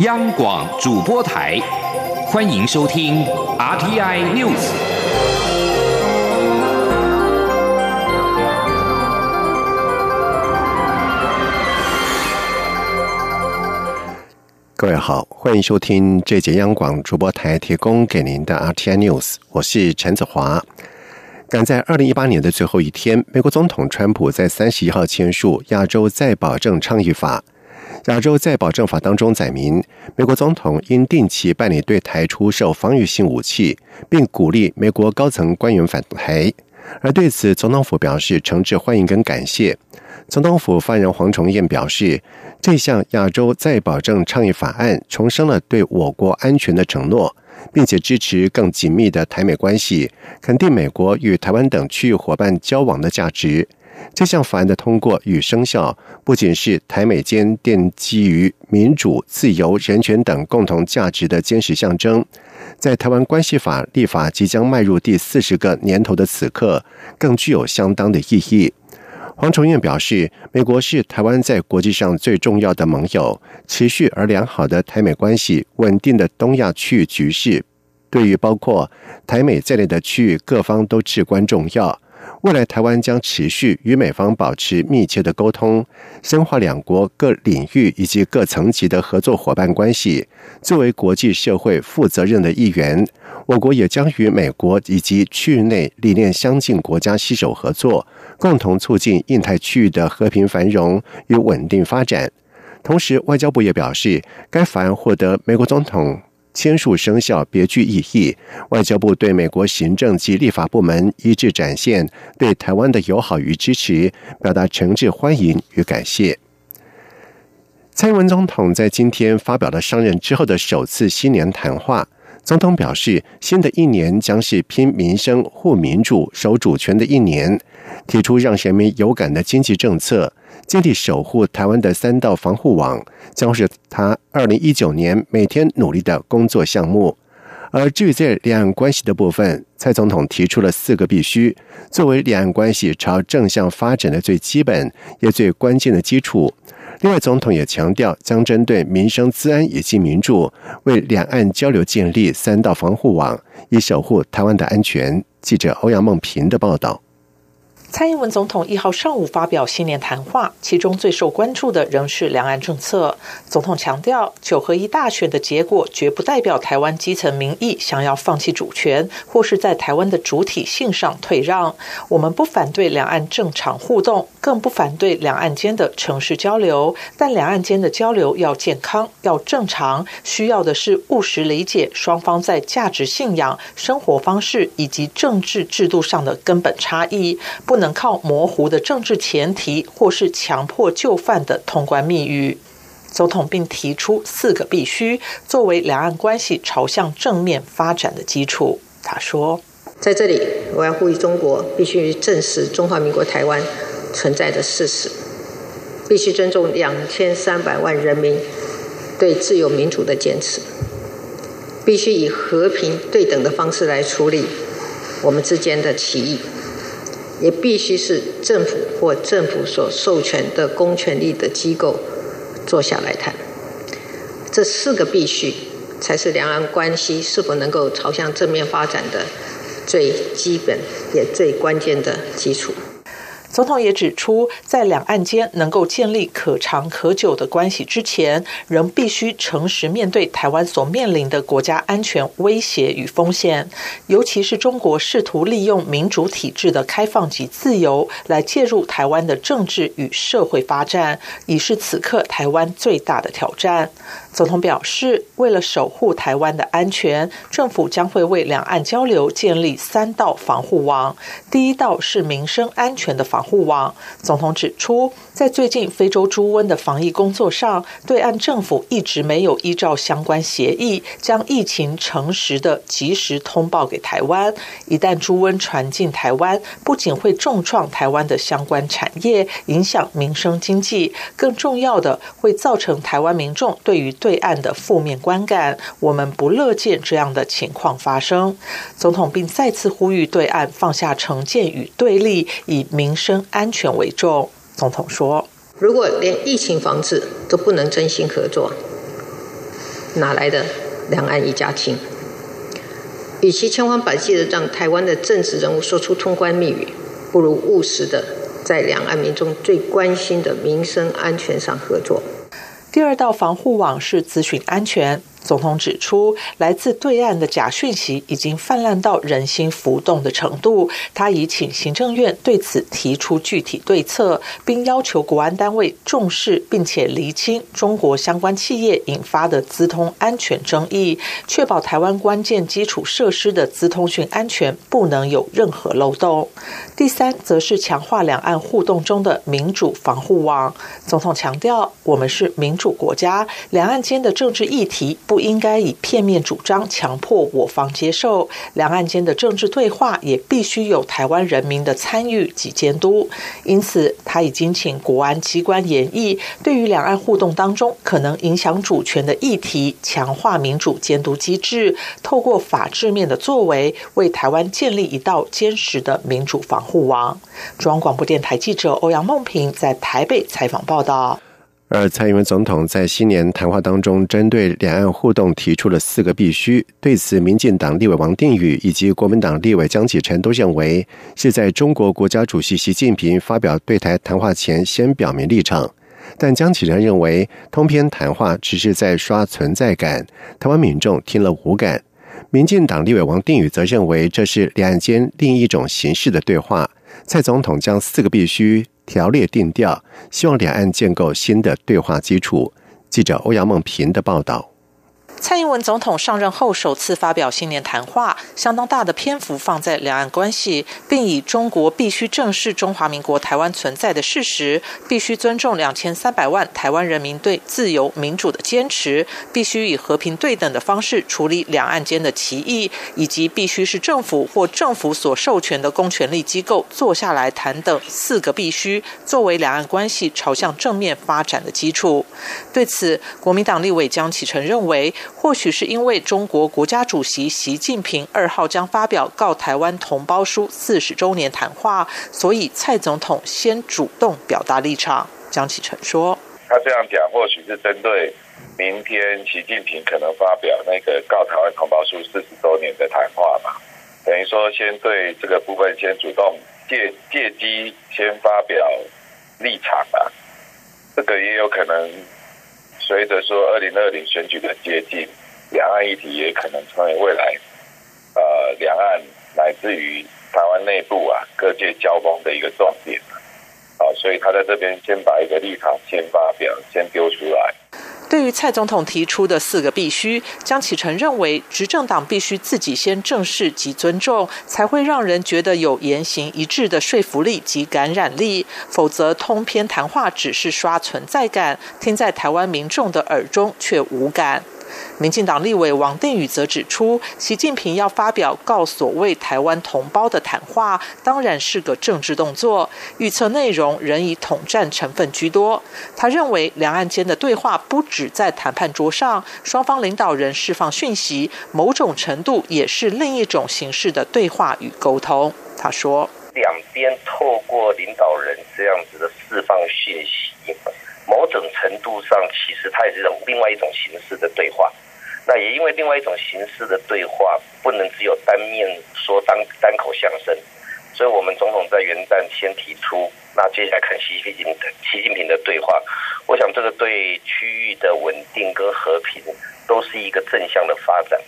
央广主播台，欢迎收听 RTI News。各位好，欢迎收听这节央广主播台提供给您的 RTI News，我是陈子华。赶在二零一八年的最后一天，美国总统川普在三十一号签署《亚洲再保证倡议法》。亚洲再保证法当中载明，美国总统应定期办理对台出售防御性武器，并鼓励美国高层官员返台。而对此，总统府表示诚挚欢迎跟感谢。总统府发言人黄崇彦表示，这项亚洲再保证倡议法案重申了对我国安全的承诺，并且支持更紧密的台美关系，肯定美国与台湾等区域伙伴交往的价值。这项法案的通过与生效，不仅是台美间奠基于民主、自由、人权等共同价值的坚实象征，在台湾关系法立法即将迈入第四十个年头的此刻，更具有相当的意义。黄崇彦表示，美国是台湾在国际上最重要的盟友，持续而良好的台美关系、稳定的东亚区域局势，对于包括台美在内的区域各方都至关重要。未来台湾将持续与美方保持密切的沟通，深化两国各领域以及各层级的合作伙伴关系。作为国际社会负责任的一员，我国也将与美国以及区域内理念相近国家携手合作，共同促进印太区域的和平繁荣与稳定发展。同时，外交部也表示，该法案获得美国总统。签署生效别具意义。外交部对美国行政及立法部门一致展现对台湾的友好与支持，表达诚挚欢迎与感谢。蔡英文总统在今天发表了上任之后的首次新年谈话。总统表示，新的一年将是拼民生、护民主、守主权的一年，提出让人民有感的经济政策。坚定守护台湾的三道防护网，将是他二零一九年每天努力的工作项目。而至于在两岸关系的部分，蔡总统提出了四个必须，作为两岸关系朝正向发展的最基本也最关键的基础。另外，总统也强调，将针对民生、治安以及民主，为两岸交流建立三道防护网，以守护台湾的安全。记者欧阳梦平的报道。蔡英文总统一号上午发表新年谈话，其中最受关注的仍是两岸政策。总统强调，九合一大选的结果绝不代表台湾基层民意想要放弃主权，或是在台湾的主体性上退让。我们不反对两岸正常互动，更不反对两岸间的城市交流，但两岸间的交流要健康、要正常，需要的是务实理解双方在价值信仰、生活方式以及政治制度上的根本差异，不能。能靠模糊的政治前提，或是强迫就范的通关密语。总统并提出四个必须，作为两岸关系朝向正面发展的基础。他说：“在这里，我要呼吁中国必须正视中华民国台湾存在的事实，必须尊重两千三百万人民对自由民主的坚持，必须以和平对等的方式来处理我们之间的歧义。”也必须是政府或政府所授权的公权力的机构坐下来谈。这四个必须，才是两岸关系是否能够朝向正面发展的最基本也最关键的基础。总统也指出，在两岸间能够建立可长可久的关系之前，仍必须诚实面对台湾所面临的国家安全威胁与风险，尤其是中国试图利用民主体制的开放及自由来介入台湾的政治与社会发展，已是此刻台湾最大的挑战。总统表示，为了守护台湾的安全，政府将会为两岸交流建立三道防护网。第一道是民生安全的防护网。总统指出，在最近非洲猪瘟的防疫工作上，对岸政府一直没有依照相关协议，将疫情诚实的及时通报给台湾。一旦猪瘟传进台湾，不仅会重创台湾的相关产业，影响民生经济，更重要的会造成台湾民众对于对岸的负面观感，我们不乐见这样的情况发生。总统并再次呼吁对岸放下成见与对立，以民生安全为重。总统说：“如果连疫情防治都不能真心合作，哪来的两岸一家亲？与其千方百计的让台湾的政治人物说出通关密语，不如务实的在两岸民众最关心的民生安全上合作。第二道防护网是咨询安全。总统指出，来自对岸的假讯息已经泛滥到人心浮动的程度。他已请行政院对此提出具体对策，并要求国安单位重视并且厘清中国相关企业引发的资通安全争议，确保台湾关键基础设施的资通讯安全不能有任何漏洞。第三，则是强化两岸互动中的民主防护网。总统强调，我们是民主国家，两岸间的政治议题。不应该以片面主张强迫我方接受，两岸间的政治对话也必须有台湾人民的参与及监督。因此，他已经请国安机关研议，对于两岸互动当中可能影响主权的议题，强化民主监督机制，透过法治面的作为，为台湾建立一道坚实的民主防护网。中央广播电台记者欧阳梦平在台北采访报道。而蔡英文总统在新年谈话当中，针对两岸互动提出了四个必须。对此，民进党立委王定宇以及国民党立委江启臣都认为，是在中国国家主席习近平发表对台谈话前先表明立场。但江启臣认为，通篇谈话只是在刷存在感，台湾民众听了无感。民进党立委王定宇则认为，这是两岸间另一种形式的对话。蔡总统将四个必须。条列定调，希望两岸建构新的对话基础。记者欧阳梦平的报道。蔡英文总统上任后首次发表新年谈话，相当大的篇幅放在两岸关系，并以中国必须正视中华民国台湾存在的事实，必须尊重两千三百万台湾人民对自由民主的坚持，必须以和平对等的方式处理两岸间的歧义，以及必须是政府或政府所授权的公权力机构坐下来谈等四个必须，作为两岸关系朝向正面发展的基础。对此，国民党立委江启臣认为。或许是因为中国国家主席习近平二号将发表告台湾同胞书四十周年谈话，所以蔡总统先主动表达立场。江启臣说：“他这样讲，或许是针对明天习近平可能发表那个告台湾同胞书四十周年的谈话嘛，等于说先对这个部分先主动借借机先发表立场啊，这个也有可能。”随着说二零二零选举的接近，两岸议题也可能成为未来，呃，两岸乃至于台湾内部啊各界交锋的一个重点，啊，所以他在这边先把一个立场先发表，先丢出来。对于蔡总统提出的四个必须，江启臣认为，执政党必须自己先正视及尊重，才会让人觉得有言行一致的说服力及感染力，否则通篇谈话只是刷存在感，听在台湾民众的耳中却无感。民进党立委王定宇则指出，习近平要发表告所谓台湾同胞的谈话，当然是个政治动作，预测内容仍以统战成分居多。他认为，两岸间的对话不止在谈判桌上，双方领导人释放讯息，某种程度也是另一种形式的对话与沟通。他说，两边透过领导人这样子的释放讯息。某种程度上，其实它也是一种另外一种形式的对话。那也因为另外一种形式的对话，不能只有单面说单单口相声，所以我们总统在元旦先提出，那接下来看习近平的习近平的对话。我想这个对区域的稳定跟和平都是一个正向的发展。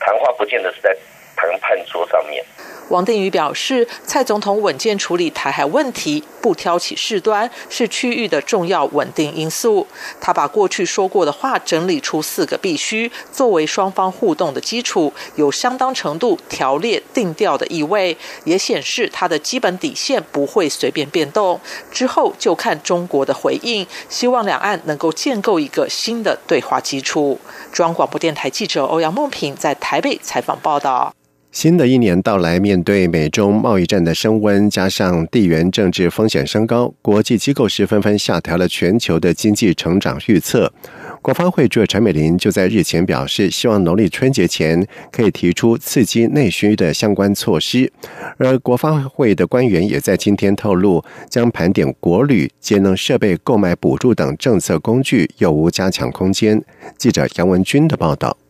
谈话不见得是在谈判桌上面。王定宇表示，蔡总统稳健处理台海问题，不挑起事端，是区域的重要稳定因素。他把过去说过的话整理出四个必须，作为双方互动的基础，有相当程度条列定调的意味，也显示他的基本底线不会随便变动。之后就看中国的回应，希望两岸能够建构一个新的对话基础。中央广播电台记者欧阳梦平在台北采访报道。新的一年到来，面对美中贸易战的升温，加上地缘政治风险升高，国际机构是纷纷下调了全球的经济成长预测。国发会主任陈美玲就在日前表示，希望农历春节前可以提出刺激内需的相关措施。而国发会的官员也在今天透露，将盘点国旅节能设备购买补助等政策工具有无加强空间。记者杨文军的报道。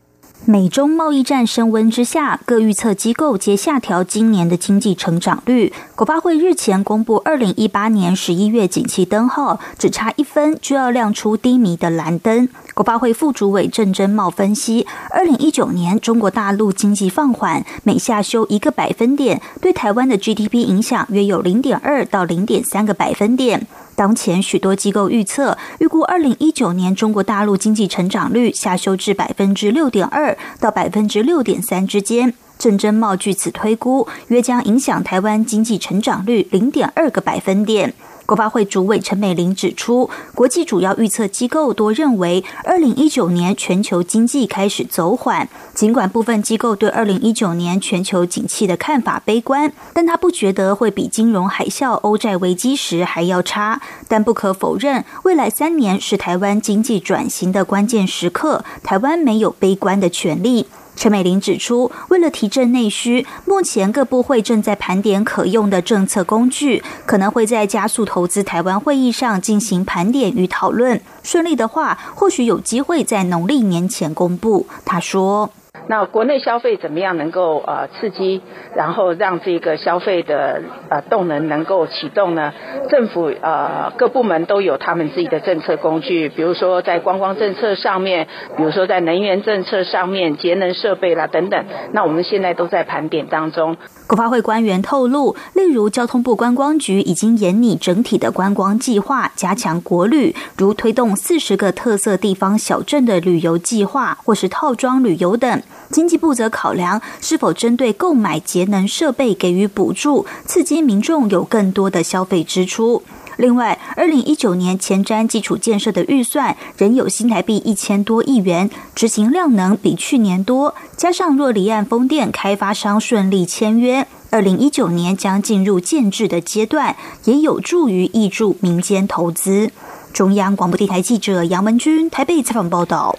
美中贸易战升温之下，各预测机构皆下调今年的经济成长率。国发会日前公布，二零一八年十一月景气灯号只差一分就要亮出低迷的蓝灯。国发会副主委郑珍茂分析，二零一九年中国大陆经济放缓，每下修一个百分点，对台湾的 GDP 影响约有零点二到零点三个百分点。当前许多机构预测，预估二零一九年中国大陆经济成长率下修至百分之六点二到百分之六点三之间。郑珍茂据此推估，约将影响台湾经济成长率零点二个百分点。国发会主委陈美玲指出，国际主要预测机构多认为，二零一九年全球经济开始走缓。尽管部分机构对二零一九年全球景气的看法悲观，但他不觉得会比金融海啸、欧债危机时还要差。但不可否认，未来三年是台湾经济转型的关键时刻，台湾没有悲观的权利。陈美玲指出，为了提振内需，目前各部会正在盘点可用的政策工具，可能会在加速投资台湾会议上进行盘点与讨论。顺利的话，或许有机会在农历年前公布。她说。那国内消费怎么样能够呃刺激，然后让这个消费的呃动能能够启动呢？政府呃各部门都有他们自己的政策工具，比如说在观光政策上面，比如说在能源政策上面，节能设备啦等等。那我们现在都在盘点当中。国发会官员透露，例如交通部观光局已经研拟整体的观光计划，加强国旅，如推动四十个特色地方小镇的旅游计划，或是套装旅游等。经济部则考量是否针对购买节能设备给予补助，刺激民众有更多的消费支出。另外，二零一九年前瞻基础建设的预算仍有新台币一千多亿元，执行量能比去年多。加上若离岸风电开发商顺利签约，二零一九年将进入建制的阶段，也有助于挹注民间投资。中央广播电台记者杨文君台北采访报道。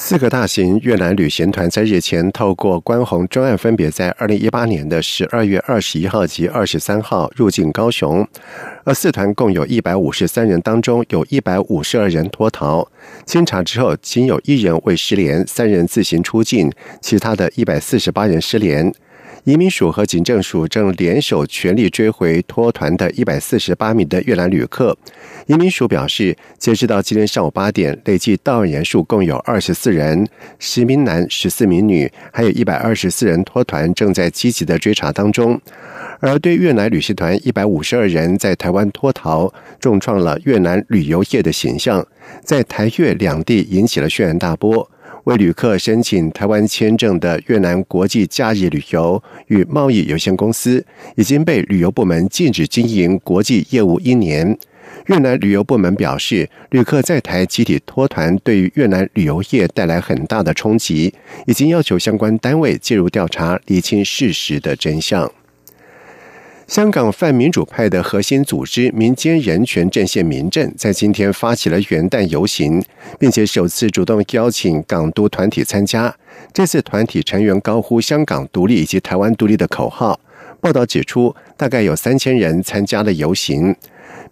四个大型越南旅行团在日前透过关红专案，分别在二零一八年的十二月二十一号及二十三号入境高雄。而四团共有一百五十三人，当中有一百五十二人脱逃。经查之后，仅有一人未失联，三人自行出境，其他的一百四十八人失联。移民署和警政署正联手全力追回脱团的一百四十八名的越南旅客。移民署表示，截止到今天上午八点，累计到案人数共有二十四人，十名男，十四名女，还有一百二十四人脱团，正在积极的追查当中。而对越南旅行团一百五十二人在台湾脱逃，重创了越南旅游业的形象，在台越两地引起了轩然大波。为旅客申请台湾签证的越南国际假日旅游与贸易有限公司已经被旅游部门禁止经营国际业务一年。越南旅游部门表示，旅客在台集体脱团，对于越南旅游业带来很大的冲击，已经要求相关单位介入调查，厘清事实的真相。香港泛民主派的核心组织民间人权阵线民阵在今天发起了元旦游行，并且首次主动邀请港督团体参加。这次团体成员高呼“香港独立”以及“台湾独立”的口号。报道指出，大概有三千人参加了游行。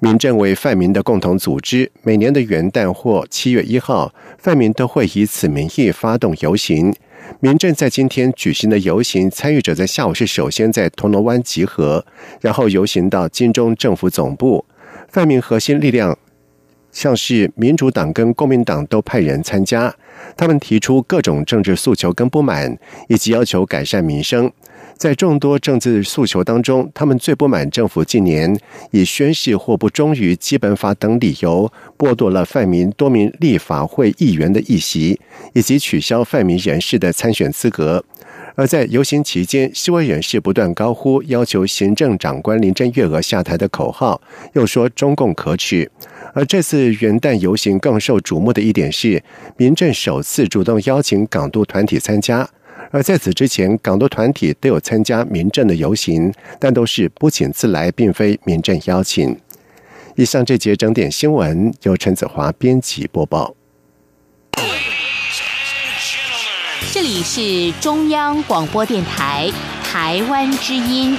民政为泛民的共同组织，每年的元旦或七月一号，泛民都会以此名义发动游行。民政在今天举行的游行，参与者在下午是首先在铜锣湾集合，然后游行到金钟政府总部。泛民核心力量，像是民主党跟公民党都派人参加，他们提出各种政治诉求跟不满，以及要求改善民生。在众多政治诉求当中，他们最不满政府近年以宣誓或不忠于基本法等理由，剥夺了泛民多名立法会议员的议席，以及取消泛民人士的参选资格。而在游行期间，希望人士不断高呼要求行政长官林郑月娥下台的口号，又说中共可耻。而这次元旦游行更受瞩目的一点是，民政首次主动邀请港独团体参加。而在此之前港独团体都有参加民政的游行但都是不请自来并非民政邀请。以上这节整点新闻由陈子华编辑播报。这里是中央广播电台台湾之音。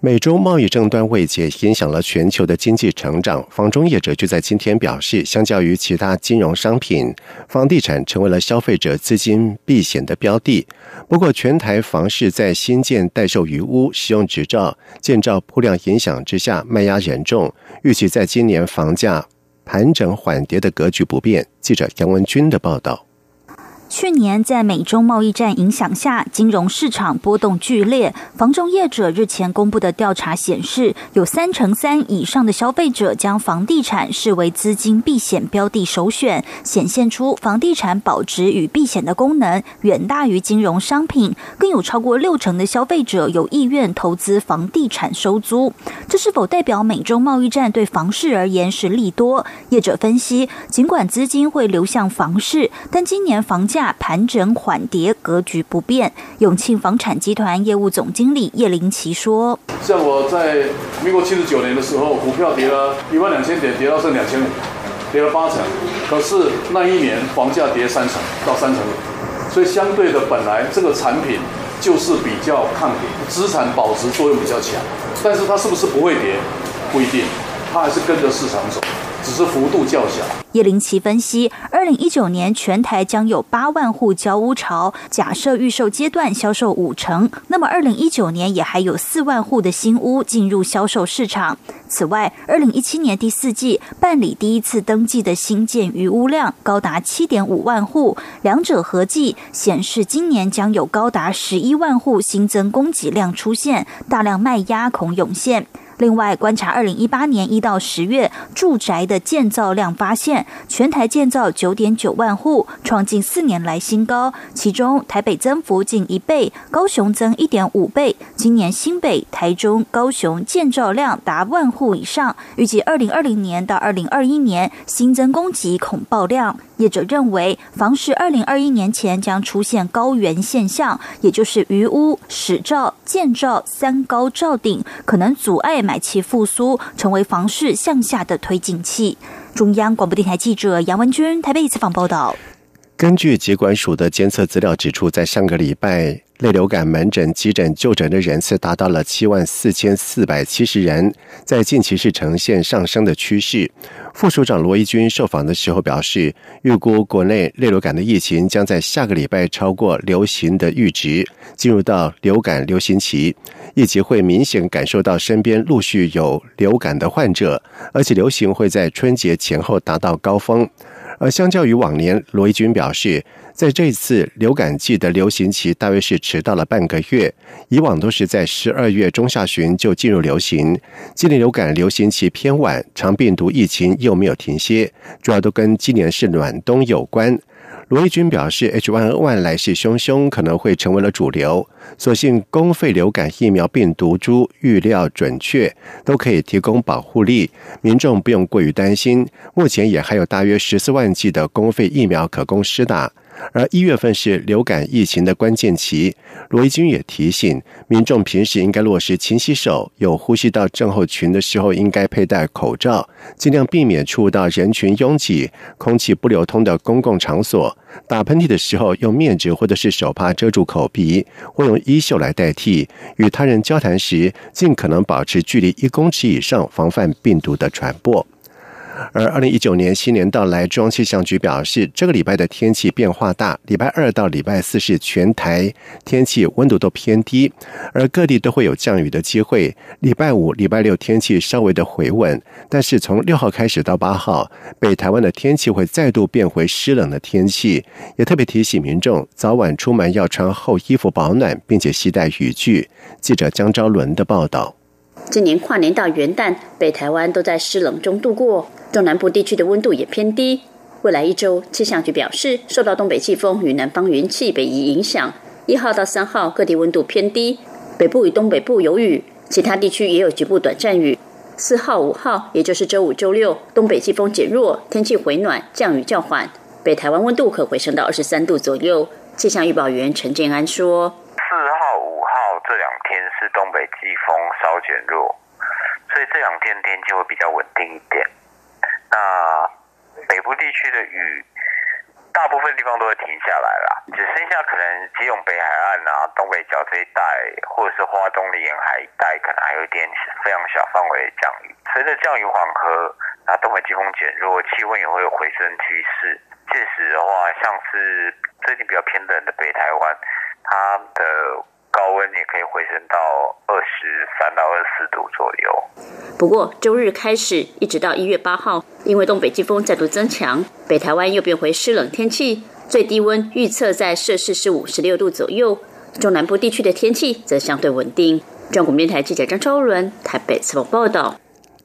美洲贸易争端未解，影响了全球的经济成长。房中业者就在今天表示，相较于其他金融商品，房地产成为了消费者资金避险的标的。不过，全台房市在新建待售余屋、使用执照、建造铺量影响之下，卖压严重。预计在今年房价盘整缓跌的格局不变。记者杨文军的报道。去年在美中贸易战影响下，金融市场波动剧烈。房中业者日前公布的调查显示，有三成三以上的消费者将房地产视为资金避险标的首选，显现出房地产保值与避险的功能远大于金融商品。更有超过六成的消费者有意愿投资房地产收租。这是否代表美中贸易战对房市而言是利多？业者分析，尽管资金会流向房市，但今年房价。盘整缓跌，格局不变。永庆房产集团业务总经理叶林奇说：“像我在民国七十九年的时候，股票跌了一万两千点，跌到剩两千五，跌了八成。可是那一年房价跌三成到三成五，所以相对的，本来这个产品就是比较抗跌，资产保值作用比较强。但是它是不是不会跌？不一定，它还是跟着市场走。”只是幅度较小。叶林奇分析，二零一九年全台将有八万户交屋潮，假设预售阶段销售五成，那么二零一九年也还有四万户的新屋进入销售市场。此外，二零一七年第四季办理第一次登记的新建余屋量高达七点五万户，两者合计显示，今年将有高达十一万户新增供给量出现，大量卖压恐涌现。另外，观察二零一八年一到十月住宅的建造量，发现全台建造九点九万户，创近四年来新高。其中，台北增幅近一倍，高雄增一点五倍。今年新北、台中、高雄建造量达万户以上，预计二零二零年到二零二一年新增供给恐爆量。业者认为，房市二零二一年前将出现高原现象，也就是余屋、始照、建照三高照顶，可能阻碍买气复苏，成为房市向下的推进器。中央广播电台记者杨文君台北采访报道。根据疾管署的监测资料指出，在上个礼拜，类流感门诊、急诊就诊的人次达到了七万四千四百七十人，在近期是呈现上升的趋势。副署长罗一军受访的时候表示，预估国内类流感的疫情将在下个礼拜超过流行的阈值，进入到流感流行期，以及会明显感受到身边陆续有流感的患者，而且流行会在春节前后达到高峰。而相较于往年，罗伊军表示，在这次流感季的流行期大约是迟到了半个月，以往都是在十二月中下旬就进入流行。今年流感流行期偏晚，长病毒疫情又没有停歇，主要都跟今年是暖冬有关。罗毅军表示，H1N1 来势汹汹，可能会成为了主流。所幸公费流感疫苗病毒株预料准确，都可以提供保护力，民众不用过于担心。目前也还有大约十四万剂的公费疫苗可供施打。而一月份是流感疫情的关键期，罗伊军也提醒民众平时应该落实勤洗手，有呼吸道症候群的时候应该佩戴口罩，尽量避免触到人群拥挤、空气不流通的公共场所。打喷嚏的时候用面纸或者是手帕遮住口鼻，或用衣袖来代替。与他人交谈时，尽可能保持距离一公尺以上，防范病毒的传播。而二零一九年新年到来，中央气象局表示，这个礼拜的天气变化大。礼拜二到礼拜四是全台天气温度都偏低，而各地都会有降雨的机会。礼拜五、礼拜六天气稍微的回稳，但是从六号开始到八号，北台湾的天气会再度变回湿冷的天气。也特别提醒民众，早晚出门要穿厚衣服保暖，并且携带雨具。记者江昭伦的报道。今年跨年到元旦，北台湾都在湿冷中度过。中南部地区的温度也偏低。未来一周，气象局表示，受到东北季风与南方云气北移影响，一号到三号各地温度偏低，北部与东北部有雨，其他地区也有局部短暂雨。四号、五号，也就是周五、周六，东北季风减弱，天气回暖，降雨较缓，北台湾温度可回升到二十三度左右。气象预报员陈建安说：“四号、五号这两东北季风稍减弱，所以这两天天气会比较稳定一点。那北部地区的雨。”大部分地方都会停下来了，只剩下可能基隆北海岸啊、东北角这一带，或者是花东的沿海一带，可能还有一点非常小范围的降雨。随着降雨缓和，那东北季风减弱，气温也会有回升趋势。届时的话，像是最近比较偏冷的北台湾，它的高温也可以回升到二十三到二十四度左右。不过，周日开始一直到一月八号，因为东北季风再度增强，北台湾又变回湿冷天气，最低温预测在摄氏十五、十六度左右。中南部地区的天气则相对稳定。中国电台记者张超伦台北采访报道。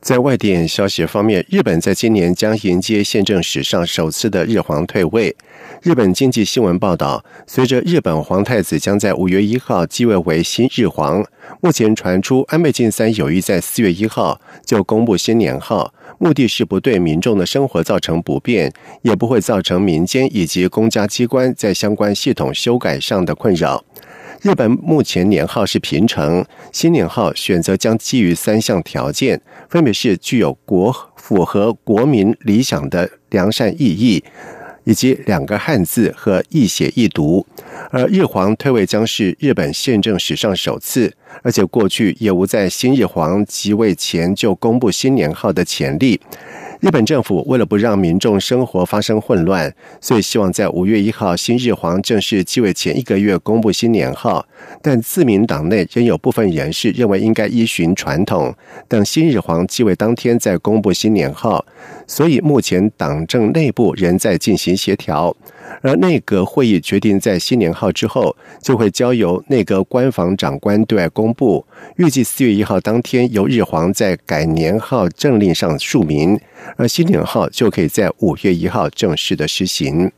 在外电消息方面，日本在今年将迎接宪政史上首次的日皇退位。日本经济新闻报道，随着日本皇太子将在五月一号继位为新日皇，目前传出安倍晋三有意在四月一号就公布新年号，目的是不对民众的生活造成不便，也不会造成民间以及公家机关在相关系统修改上的困扰。日本目前年号是平成，新年号选择将基于三项条件，分别是具有国符合国民理想的良善意义，以及两个汉字和易写易读。而日皇退位将是日本宪政史上首次，而且过去也无在新日皇即位前就公布新年号的潜力。日本政府为了不让民众生活发生混乱，所以希望在五月一号新日皇正式继位前一个月公布新年号。但自民党内仍有部分人士认为应该依循传统，等新日皇继位当天再公布新年号。所以目前党政内部仍在进行协调。而内阁会议决定，在新年号之后，就会交由内阁官房长官对外公布。预计四月一号当天，由日皇在改年号政令上署名，而新年号就可以在五月一号正式的施行。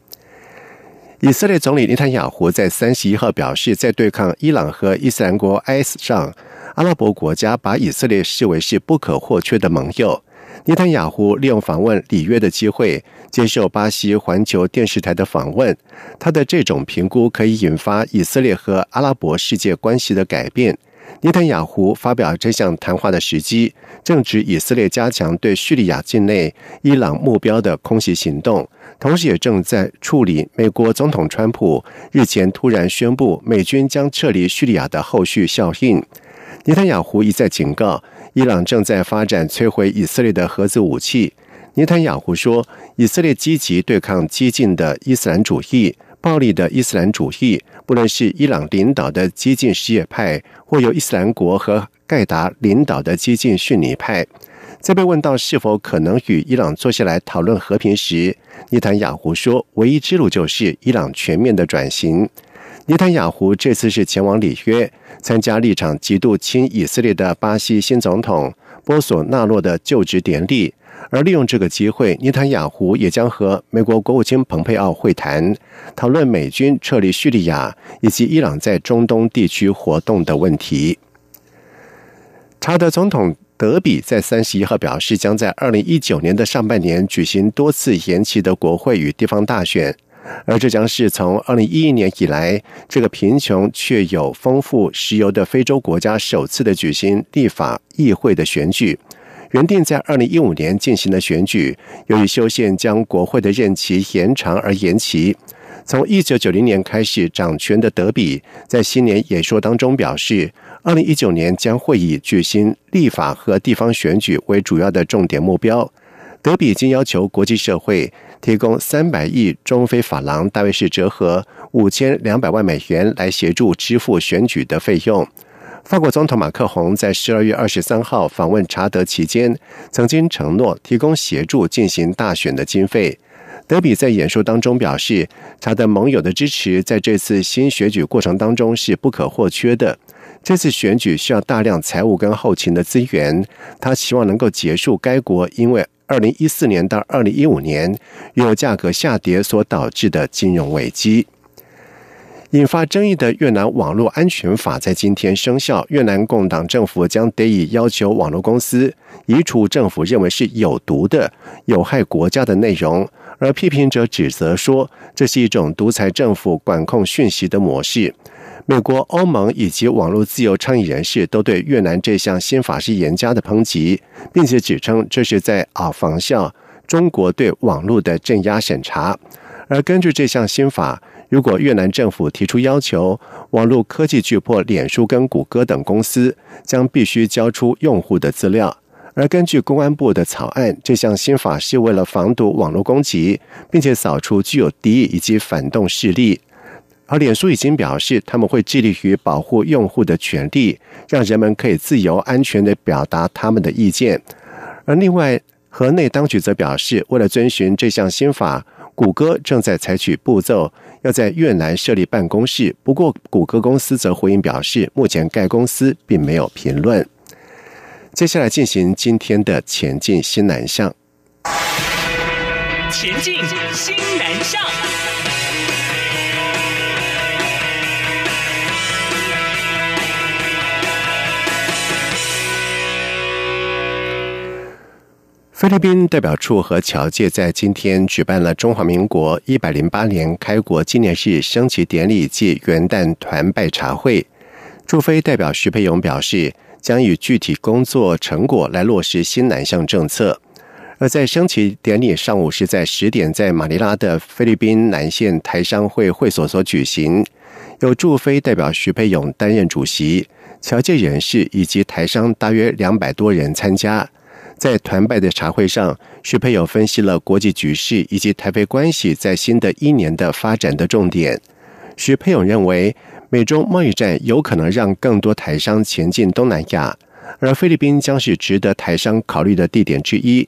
以色列总理内塔雅胡在三十一号表示，在对抗伊朗和伊斯兰国 IS 上，阿拉伯国家把以色列视为是不可或缺的盟友。尼坦雅胡利用访问里约的机会，接受巴西环球电视台的访问。他的这种评估可以引发以色列和阿拉伯世界关系的改变。尼坦雅胡发表这项谈话的时机，正值以色列加强对叙利亚境内伊朗目标的空袭行动，同时也正在处理美国总统川普日前突然宣布美军将撤离叙利亚的后续效应。尼坦雅胡一再警告。伊朗正在发展摧毁以色列的核子武器。尼坦雅胡说，以色列积极对抗激进的伊斯兰主义、暴力的伊斯兰主义，不论是伊朗领导的激进什叶派，或由伊斯兰国和盖达领导的激进逊尼派。在被问到是否可能与伊朗坐下来讨论和平时，尼坦雅胡说，唯一之路就是伊朗全面的转型。尼坦雅胡这次是前往里约参加立场极度亲以色列的巴西新总统波索纳洛的就职典礼，而利用这个机会，尼坦雅胡也将和美国国务卿蓬佩奥会谈，讨论美军撤离叙利亚以及伊朗在中东地区活动的问题。查德总统德比在三十一号表示，将在二零一九年的上半年举行多次延期的国会与地方大选。而这将是从二零一一年以来，这个贫穷却有丰富石油的非洲国家首次的举行立法议会的选举。原定在二零一五年进行的选举，由于修宪将国会的任期延长而延期。从一九九零年开始掌权的德比，在新年演说当中表示，二零一九年将会以举行立法和地方选举为主要的重点目标。德比已经要求国际社会提供三百亿中非法郎，大约是折合五千两百万美元，来协助支付选举的费用。法国总统马克宏在十二月二十三号访问查德期间，曾经承诺提供协助进行大选的经费。德比在演说当中表示，查德盟友的支持在这次新选举过程当中是不可或缺的。这次选举需要大量财务跟后勤的资源，他希望能够结束该国因为。二零一四年到二零一五年，原油价格下跌所导致的金融危机。引发争议的越南网络安全法在今天生效，越南共党政府将得以要求网络公司移除政府认为是有毒的、有害国家的内容。而批评者指责说，这是一种独裁政府管控讯息的模式。美国、欧盟以及网络自由倡议人士都对越南这项新法是严加的抨击，并且指称这是在啊仿效中国对网络的镇压审查。而根据这项新法，如果越南政府提出要求，网络科技巨擘脸书跟谷歌等公司将必须交出用户的资料。而根据公安部的草案，这项新法是为了防堵网络攻击，并且扫除具有敌意以及反动势力。而脸书已经表示，他们会致力于保护用户的权利，让人们可以自由安全的表达他们的意见。而另外，河内当局则表示，为了遵循这项新法，谷歌正在采取步骤，要在越南设立办公室。不过，谷歌公司则回应表示，目前该公司并没有评论。接下来进行今天的前进新南向。前进新南向。菲律宾代表处和侨界在今天举办了中华民国一百零八年开国纪念日升旗典礼暨元旦团拜茶会。驻菲代表徐培勇表示。将以具体工作成果来落实新南向政策。而在升旗典礼上午是在十点在马尼拉的菲律宾南线台商会会所所举行，有驻菲代表徐培勇担任主席，侨界人士以及台商大约两百多人参加。在团拜的茶会上，徐培勇分析了国际局势以及台菲关系在新的一年的发展的重点。徐培勇认为。美中贸易战有可能让更多台商前进东南亚，而菲律宾将是值得台商考虑的地点之一。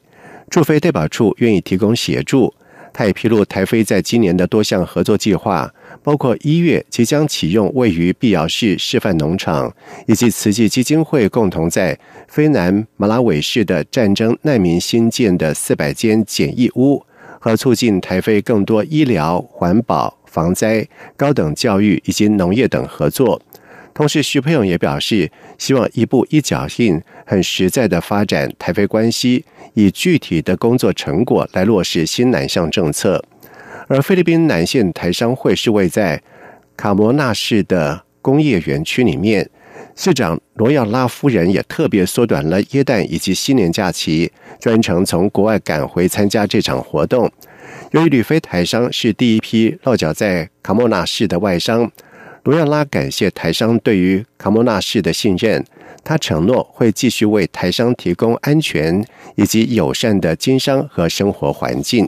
驻菲代表处愿意提供协助。他也披露台菲在今年的多项合作计划，包括一月即将启用位于碧瑶市示范农场，以及慈济基金会共同在菲南马拉韦市的战争难民新建的四百间简易屋，和促进台菲更多医疗环保。防灾、高等教育以及农业等合作。同时，徐培勇也表示，希望一步一脚印、很实在的发展台菲关系，以具体的工作成果来落实新南向政策。而菲律宾南线台商会是位在卡摩纳市的工业园区里面，市长罗耀拉夫人也特别缩短了耶诞以及新年假期，专程从国外赶回参加这场活动。由于旅飞台商是第一批落脚在卡莫纳市的外商，罗亚拉感谢台商对于卡莫纳市的信任。他承诺会继续为台商提供安全以及友善的经商和生活环境。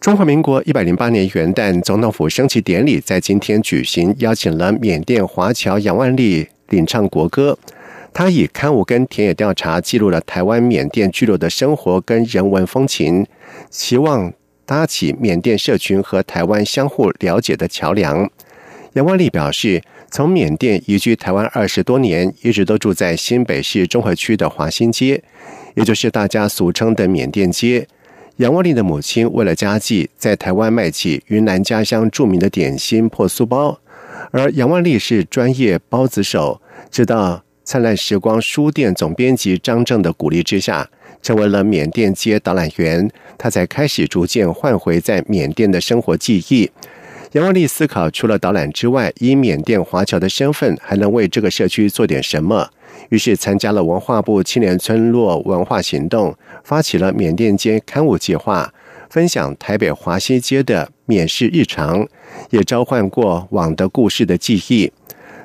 中华民国一百零八年元旦总统府升旗典礼在今天举行，邀请了缅甸华侨杨万丽领唱国歌。他以刊物跟田野调查记录了台湾缅甸居留的生活跟人文风情，期望搭起缅甸社群和台湾相互了解的桥梁。杨万丽表示，从缅甸移居台湾二十多年，一直都住在新北市中和区的华新街，也就是大家俗称的缅甸街。杨万丽的母亲为了家计，在台湾卖起云南家乡著名的点心破酥包，而杨万丽是专业包子手，直到。灿烂时光书店总编辑张正的鼓励之下，成为了缅甸街导览员。他才开始逐渐换回在缅甸的生活记忆。杨万丽思考，除了导览之外，以缅甸华侨的身份，还能为这个社区做点什么？于是参加了文化部青年村落文化行动，发起了缅甸街刊物计划，分享台北华西街的缅式日常，也召唤过往的故事的记忆。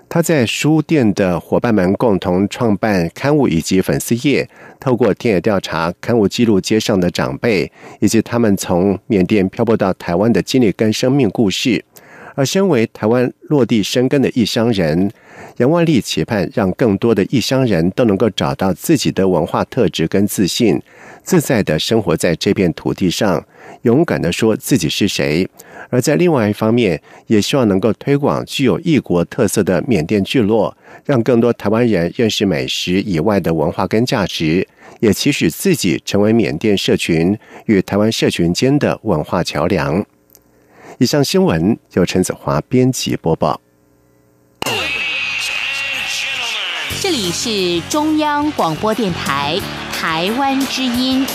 他在书店的伙伴们共同创办刊物以及粉丝页，透过田野调查，刊物记录街上的长辈以及他们从缅甸漂泊到台湾的经历跟生命故事。而身为台湾落地生根的异乡人，杨万丽期盼让更多的异乡人都能够找到自己的文化特质跟自信，自在的生活在这片土地上，勇敢的说自己是谁。而在另外一方面，也希望能够推广具有异国特色的缅甸聚落，让更多台湾人认识美食以外的文化跟价值，也期许自己成为缅甸社群与台湾社群间的文化桥梁。以上新闻由陈子华编辑播报。这里是中央广播电台台湾之音。